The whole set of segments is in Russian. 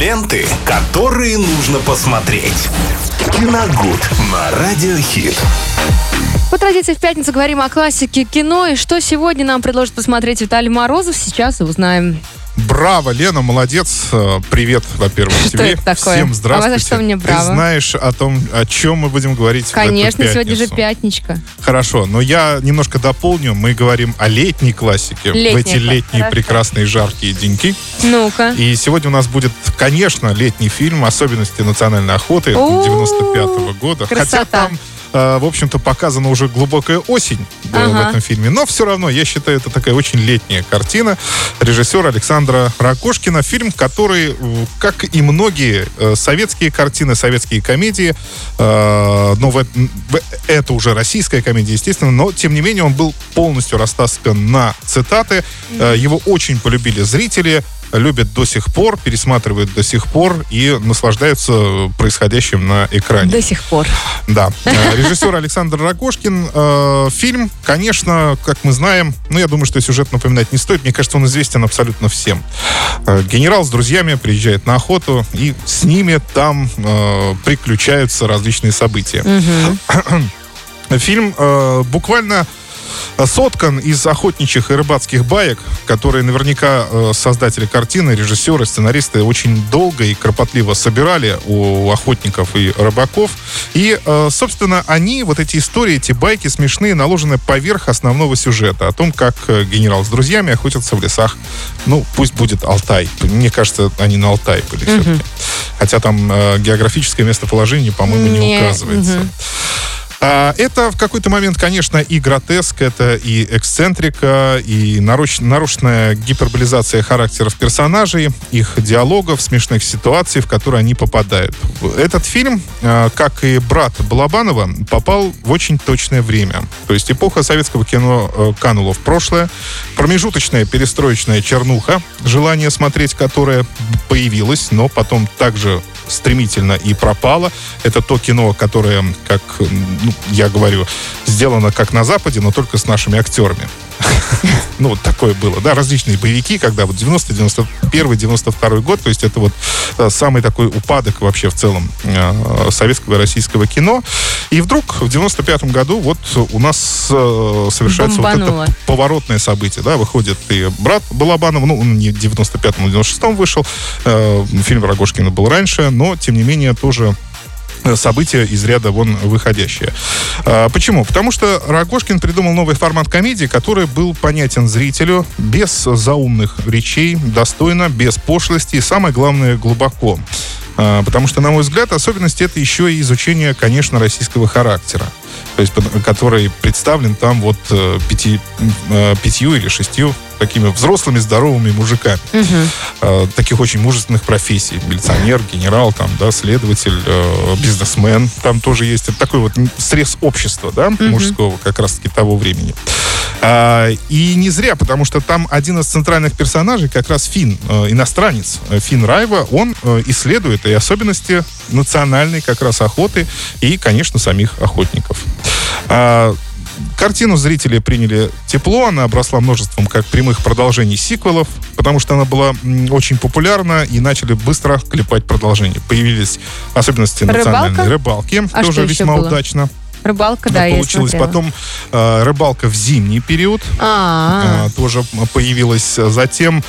Ленты, которые нужно посмотреть. Киногуд на Радиохит. По традиции в пятницу говорим о классике кино. И что сегодня нам предложит посмотреть Виталий Морозов, сейчас узнаем. Браво, Лена, молодец. Э, Привет, во-первых, Что тебе. это такое? Всем здравствуйте. А за что мне браво? Ты знаешь о том, о чем мы будем говорить в Конечно, эту сегодня же пятничка. Хорошо, но я немножко дополню. Мы говорим о летней классике. в Летняя эти классика, летние хорошо. прекрасные жаркие деньки. Ну-ка. И сегодня у нас будет, конечно, летний фильм «Особенности национальной охоты» О, 95 года. Хотя красота. там, э, в общем-то, показана уже глубокая осень э, в Ага. этом фильме. Но все равно, я считаю, это такая очень летняя картина. Режиссера Александра Ракошкина. Фильм, который, э, как и многие э, советские картины, советские комедии, э, но в, в- это уже российская комедия, естественно, но, тем не менее, он был полностью растаскан на цитаты. Э, Его очень полюбили зрители любят до сих пор, пересматривают до сих пор и наслаждаются происходящим на экране. До сих пор. Да. Э, Режиссер Александр Рогошкин. Э, Фильм, конечно, как мы знаем, ну, я думаю, что сюжет напоминать не стоит. Мне кажется, он известен абсолютно всем. Э, Генерал с друзьями приезжает на охоту, и с ними там приключаются различные события. Фильм э, буквально соткан из охотничьих и рыбацких баек, которые наверняка э, создатели картины, режиссеры, сценаристы очень долго и кропотливо собирали у охотников и рыбаков. И, э, собственно, они, вот эти истории, эти байки смешные, наложены поверх основного сюжета о том, как э, генерал с друзьями охотятся в лесах. Ну, пусть будет Алтай. Мне кажется, они на Алтай были все-таки. Хотя там географическое местоположение, по-моему, не, Не, указывается. мгм. А, Это в какой-то момент, конечно, и гротеск, это и эксцентрика, и нарушенная гиперболизация характеров персонажей, их диалогов, смешных ситуаций, в которые они попадают. Этот фильм, а, как и «Брат» Балабанова, попал в очень точное время. То есть эпоха советского кино э, канула в прошлое, промежуточная перестроечная чернуха, желание смотреть которое появилось, но потом также стремительно и пропало. Это то кино, которое, как ну, я говорю, сделано как на Западе, но только с нашими актерами. Ну, вот такое было, да, различные боевики, когда вот 90 91 92 год, то есть это вот э, самый такой упадок вообще в целом э, советского и российского кино. И вдруг в 95 году вот у нас э, совершается вот это поворотное событие, да, выходит и брат Балабанова, ну, он не в 95-м, а в 96-м вышел, фильм Рогошкина был раньше, но, тем не менее, тоже э, событие из ряда вон выходящее. А, почему? Потому что Рогошкин придумал новый формат комедии, который был понятен зрителю без заумных речей, достойно, без пошлости и, самое главное, глубоко. А, потому что, на мой взгляд, особенность это еще и изучение, конечно, российского характера. То есть, который представлен там вот э, пяти, э, пятью или шестью такими взрослыми, здоровыми мужиками э, таких очень мужественных профессий. Милиционер, генерал, там, да, следователь, э, бизнесмен. Там тоже есть такой вот срез общества, да, мужского как раз-таки того времени. А, и не зря, потому что там один из центральных персонажей, как раз Фин, э, иностранец, Фин Райва, он э, исследует и особенности национальной как раз охоты и, конечно, самих охотников. А, Картину зрители приняли тепло, она обросла множеством как прямых продолжений сиквелов, потому что она была очень популярна и начали быстро клепать продолжение. Появились особенности Рыбалка? национальной рыбалки, А тоже весьма было? удачно Рыбалка, да, я получилось. Потом э, рыбалка в зимний период А, э, тоже появилась. Затем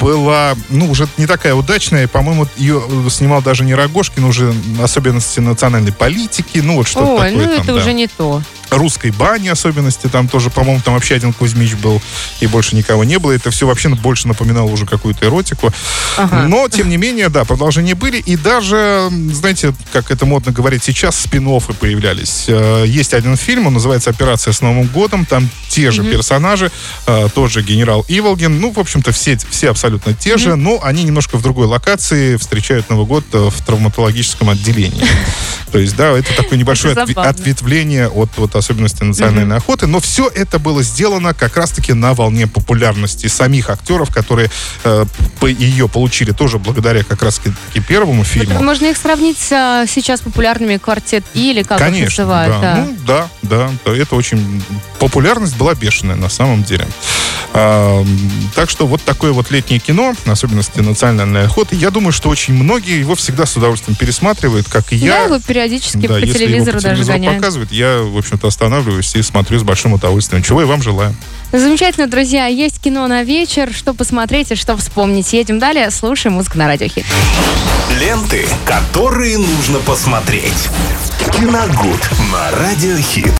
была, ну, уже не такая удачная. По-моему, ее э, снимал даже не Рогошкин, уже особенности национальной политики, ну, вот что-то ой, такое ну там, это да уже не то. русской бани особенности, там тоже, по-моему, там вообще один Кузьмич был, и больше никого не было. Это все вообще больше напоминало уже какую-то эротику. Ага. Но, тем не менее, да, продолжения были. И даже, знаете, как это модно говорить сейчас, спин появлялись. Э, Есть один фильм, он называется «Операция с Новым годом». Там те же персонажи, э, тот же генерал Иволгин. Ну, в общем-то, все, все абсолютно те же, но они немножко в другой локации встречают Новый год э, в травматологическом отделении. То есть, да, это такое небольшое Это ответвление от вот особенностей национальной охоты, но все это было сделано как раз-таки на волне популярности самих актеров, которые э, ее получили тоже благодаря как раз-таки первому фильму. Можно их сравнить с а, сейчас популярными квартет или как их Конечно, называют. да. да. Ну, да, да. то Это очень... Популярность была бешеная на самом деле. А, так что вот такое вот летнее кино, особенности национальной охоты, я думаю, что очень многие его всегда с удовольствием пересматривают, как и Да, я. его периодически Да, по если его телевизору по даже телевизору гоняют. показывают, я, в общем-то, останавливаюсь и смотрю с большим удовольствием. Чего и вам желаю. Замечательно, друзья. Есть кино на вечер. Что посмотреть и что вспомнить. Едем далее. Слушаем музыку на радиохит. Ленты, которые нужно посмотреть. Киногуд на радиохит.